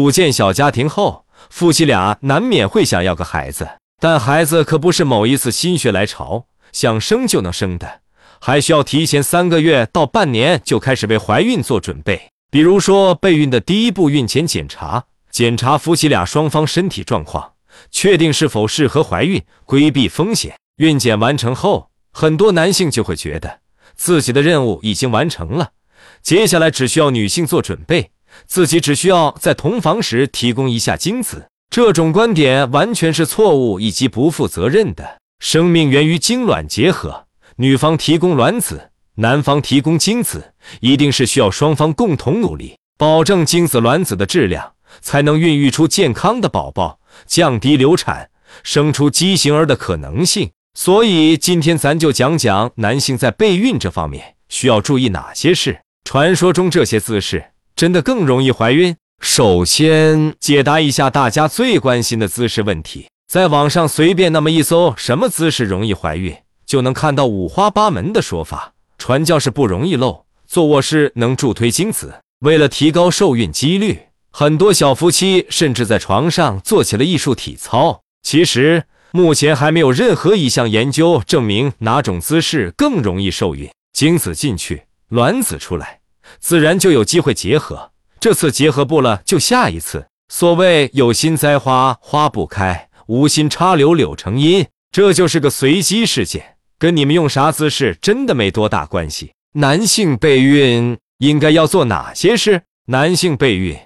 组建小家庭后，夫妻俩难免会想要个孩子，但孩子可不是某一次心血来潮想生就能生的，还需要提前三个月到半年就开始为怀孕做准备。比如说，备孕的第一步孕前检查，检查夫妻俩双方身体状况，确定是否适合怀孕，规避风险。孕检完成后，很多男性就会觉得自己的任务已经完成了，接下来只需要女性做准备，自己只需要在同房时提供一下精子。这种观点完全是错误以及不负责任的。生命源于精卵结合，女方提供卵子，男方提供精子，一定是需要双方共同努力，保证精子卵子的质量，才能孕育出健康的宝宝，降低流产，生出畸形儿的可能性。所以今天咱就讲讲男性在备孕这方面需要注意哪些事。传说中这些姿势真的更容易怀孕？首先解答一下大家最关心的姿势问题。在网上随便那么一搜，什么姿势容易怀孕，就能看到五花八门的说法。传教士不容易漏，坐卧式能助推精子。为了提高受孕几率，很多小夫妻甚至在床上做起了艺术体操。其实。目前还没有任何一项研究证明哪种姿势更容易受孕。精子进去，卵子出来，自然就有机会结合。这次结合不了，就下一次。所谓有心栽花花不开，无心插柳柳成荫，这就是个随机事件，跟你们用啥姿势真的没多大关系。男性备孕应该要做哪些事？男性备孕。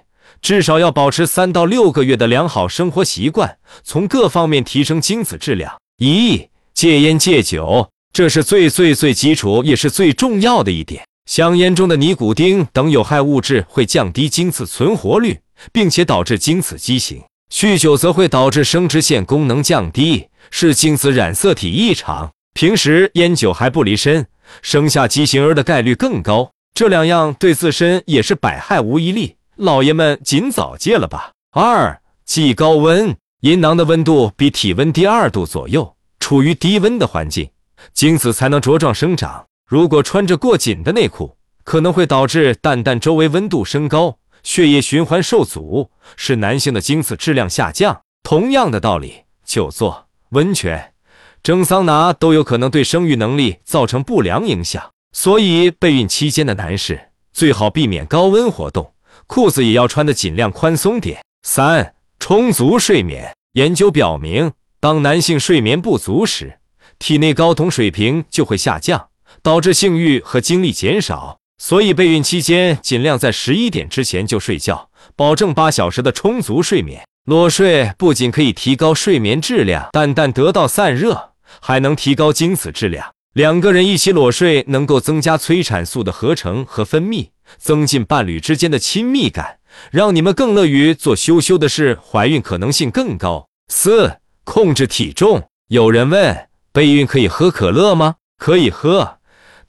至少要保持三到六个月的良好生活习惯，从各方面提升精子质量。一、戒烟戒酒，这是最最最基础也是最重要的一点。香烟中的尼古丁等有害物质会降低精子存活率，并且导致精子畸形。酗酒则会导致生殖腺功能降低，使精子染色体异常。平时烟酒还不离身，生下畸形儿的概率更高。这两样对自身也是百害无一利。老爷们，尽早戒了吧。二，忌高温，阴囊的温度比体温低二度左右，处于低温的环境，精子才能茁壮生长。如果穿着过紧的内裤，可能会导致蛋蛋周围温度升高，血液循环受阻，使男性的精子质量下降。同样的道理，久坐、温泉、蒸桑拿都有可能对生育能力造成不良影响。所以，备孕期间的男士最好避免高温活动。裤子也要穿的尽量宽松点。三、充足睡眠。研究表明，当男性睡眠不足时，体内睾酮水平就会下降，导致性欲和精力减少。所以，备孕期间尽量在十一点之前就睡觉，保证八小时的充足睡眠。裸睡不仅可以提高睡眠质量，淡淡得到散热，还能提高精子质量。两个人一起裸睡，能够增加催产素的合成和分泌。增进伴侣之间的亲密感，让你们更乐于做羞羞的事，怀孕可能性更高。四、控制体重。有人问，备孕可以喝可乐吗？可以喝，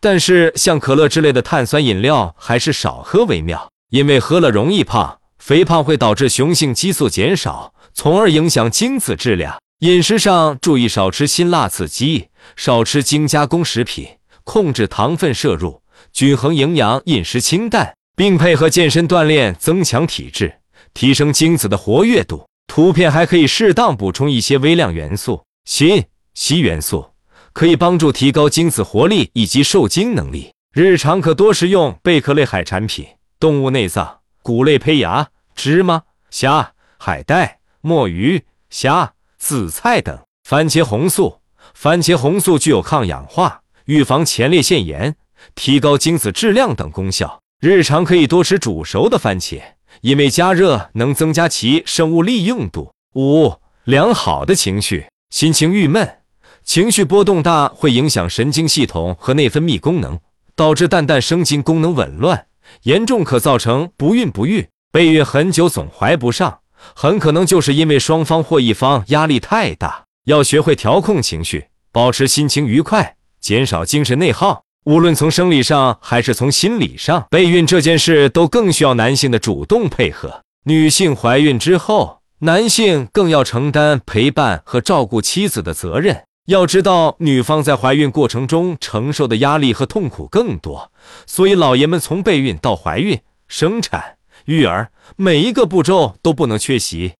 但是像可乐之类的碳酸饮料还是少喝为妙，因为喝了容易胖，肥胖会导致雄性激素减少，从而影响精子质量。饮食上注意少吃辛辣刺激，少吃精加工食品，控制糖分摄入。均衡营养饮食清淡，并配合健身锻炼，增强体质，提升精子的活跃度。图片还可以适当补充一些微量元素，锌、硒元素可以帮助提高精子活力以及受精能力。日常可多食用贝壳类海产品、动物内脏、谷类胚芽、芝麻、虾、海带、墨鱼、虾、紫菜等。番茄红素，番茄红素具有抗氧化、预防前列腺炎。提高精子质量等功效。日常可以多吃煮熟的番茄，因为加热能增加其生物利用度。五、良好的情绪，心情郁闷、情绪波动大，会影响神经系统和内分泌功能，导致蛋蛋生精功能紊乱，严重可造成不孕不育。备孕很久总怀不上，很可能就是因为双方或一方压力太大。要学会调控情绪，保持心情愉快，减少精神内耗。无论从生理上还是从心理上，备孕这件事都更需要男性的主动配合。女性怀孕之后，男性更要承担陪伴和照顾妻子的责任。要知道，女方在怀孕过程中承受的压力和痛苦更多，所以老爷们从备孕到怀孕、生产、育儿每一个步骤都不能缺席。